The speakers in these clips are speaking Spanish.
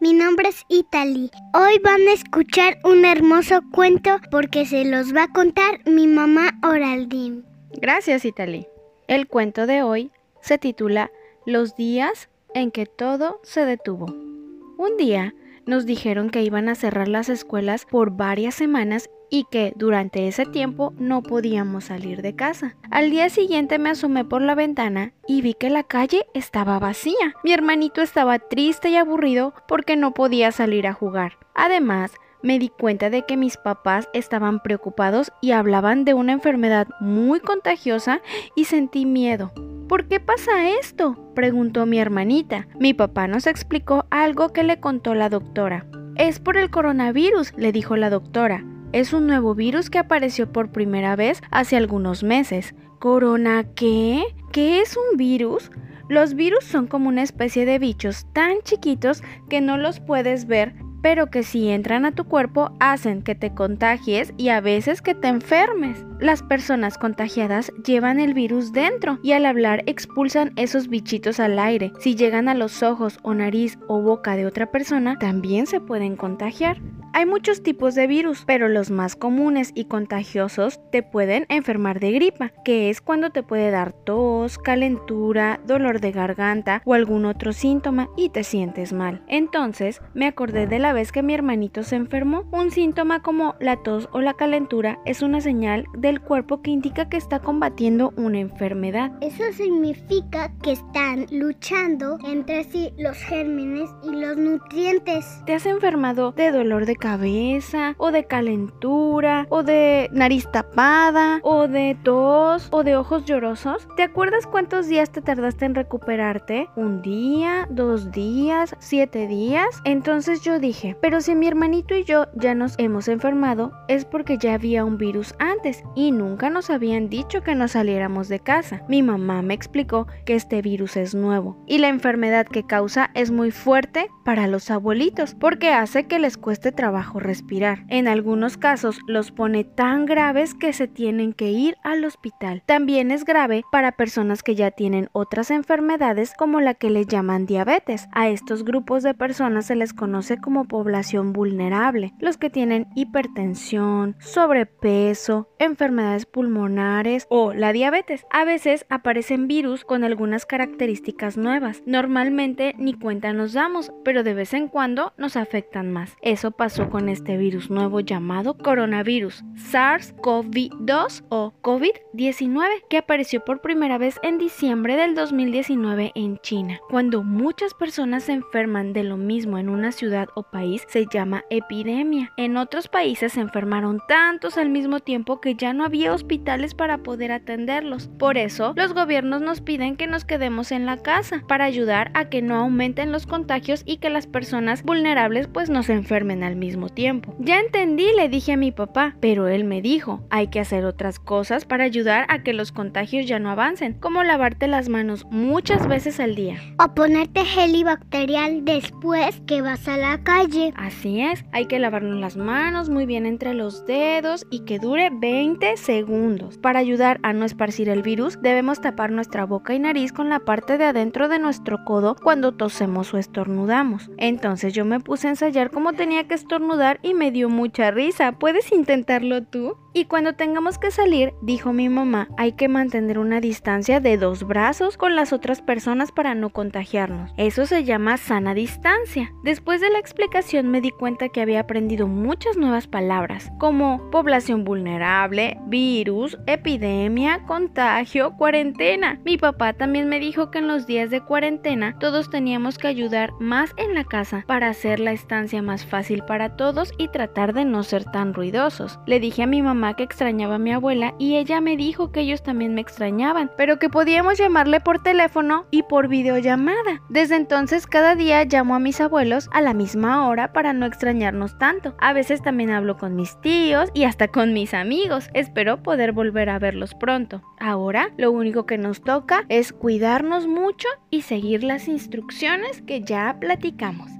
mi nombre es Italy. Hoy van a escuchar un hermoso cuento porque se los va a contar mi mamá Oraldín. Gracias, Italy. El cuento de hoy se titula Los días en que todo se detuvo. Un día nos dijeron que iban a cerrar las escuelas por varias semanas y que durante ese tiempo no podíamos salir de casa. Al día siguiente me asomé por la ventana y vi que la calle estaba vacía. Mi hermanito estaba triste y aburrido porque no podía salir a jugar. Además, me di cuenta de que mis papás estaban preocupados y hablaban de una enfermedad muy contagiosa y sentí miedo. ¿Por qué pasa esto? preguntó mi hermanita. Mi papá nos explicó algo que le contó la doctora. Es por el coronavirus, le dijo la doctora. Es un nuevo virus que apareció por primera vez hace algunos meses. ¿Corona qué? ¿Qué es un virus? Los virus son como una especie de bichos tan chiquitos que no los puedes ver pero que si entran a tu cuerpo hacen que te contagies y a veces que te enfermes. Las personas contagiadas llevan el virus dentro y al hablar expulsan esos bichitos al aire. Si llegan a los ojos o nariz o boca de otra persona, también se pueden contagiar. Hay muchos tipos de virus, pero los más comunes y contagiosos te pueden enfermar de gripa, que es cuando te puede dar tos, calentura, dolor de garganta o algún otro síntoma y te sientes mal. Entonces me acordé de la vez que mi hermanito se enfermó. Un síntoma como la tos o la calentura es una señal del cuerpo que indica que está combatiendo una enfermedad. Eso significa que están luchando entre sí los gérmenes y los nutrientes. ¿Te has enfermado de dolor de cabeza, o de calentura, o de nariz tapada, o de tos, o de ojos llorosos. ¿Te acuerdas cuántos días te tardaste en recuperarte? ¿Un día? ¿Dos días? ¿Siete días? Entonces yo dije, pero si mi hermanito y yo ya nos hemos enfermado, es porque ya había un virus antes y nunca nos habían dicho que no saliéramos de casa. Mi mamá me explicó que este virus es nuevo y la enfermedad que causa es muy fuerte para los abuelitos porque hace que les cueste trabajo bajo respirar. En algunos casos los pone tan graves que se tienen que ir al hospital. También es grave para personas que ya tienen otras enfermedades como la que le llaman diabetes. A estos grupos de personas se les conoce como población vulnerable, los que tienen hipertensión, sobrepeso, enfermedades pulmonares o la diabetes. A veces aparecen virus con algunas características nuevas. Normalmente ni cuenta nos damos, pero de vez en cuando nos afectan más. Eso pasó con este virus nuevo llamado coronavirus SARS-CoV-2 o COVID-19 que apareció por primera vez en diciembre del 2019 en China. Cuando muchas personas se enferman de lo mismo en una ciudad o país se llama epidemia. En otros países se enfermaron tantos al mismo tiempo que ya no había hospitales para poder atenderlos. Por eso los gobiernos nos piden que nos quedemos en la casa para ayudar a que no aumenten los contagios y que las personas vulnerables pues no se enfermen al mismo tiempo. Ya entendí, le dije a mi papá, pero él me dijo, hay que hacer otras cosas para ayudar a que los contagios ya no avancen, como lavarte las manos muchas veces al día. O ponerte gel bacterial después que vas a la calle. Así es, hay que lavarnos las manos muy bien entre los dedos y que dure 20 segundos. Para ayudar a no esparcir el virus, debemos tapar nuestra boca y nariz con la parte de adentro de nuestro codo cuando tosemos o estornudamos. Entonces yo me puse a ensayar cómo tenía que estornudar y me dio mucha risa. ¿Puedes intentarlo tú? Y cuando tengamos que salir, dijo mi mamá, hay que mantener una distancia de dos brazos con las otras personas para no contagiarnos. Eso se llama sana distancia. Después de la explicación me di cuenta que había aprendido muchas nuevas palabras, como población vulnerable, virus, epidemia, contagio, cuarentena. Mi papá también me dijo que en los días de cuarentena todos teníamos que ayudar más en la casa para hacer la estancia más fácil para todos y tratar de no ser tan ruidosos. Le dije a mi que extrañaba a mi abuela y ella me dijo que ellos también me extrañaban, pero que podíamos llamarle por teléfono y por videollamada. Desde entonces cada día llamo a mis abuelos a la misma hora para no extrañarnos tanto. A veces también hablo con mis tíos y hasta con mis amigos. Espero poder volver a verlos pronto. Ahora lo único que nos toca es cuidarnos mucho y seguir las instrucciones que ya platicamos.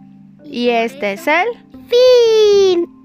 Y este es el fin.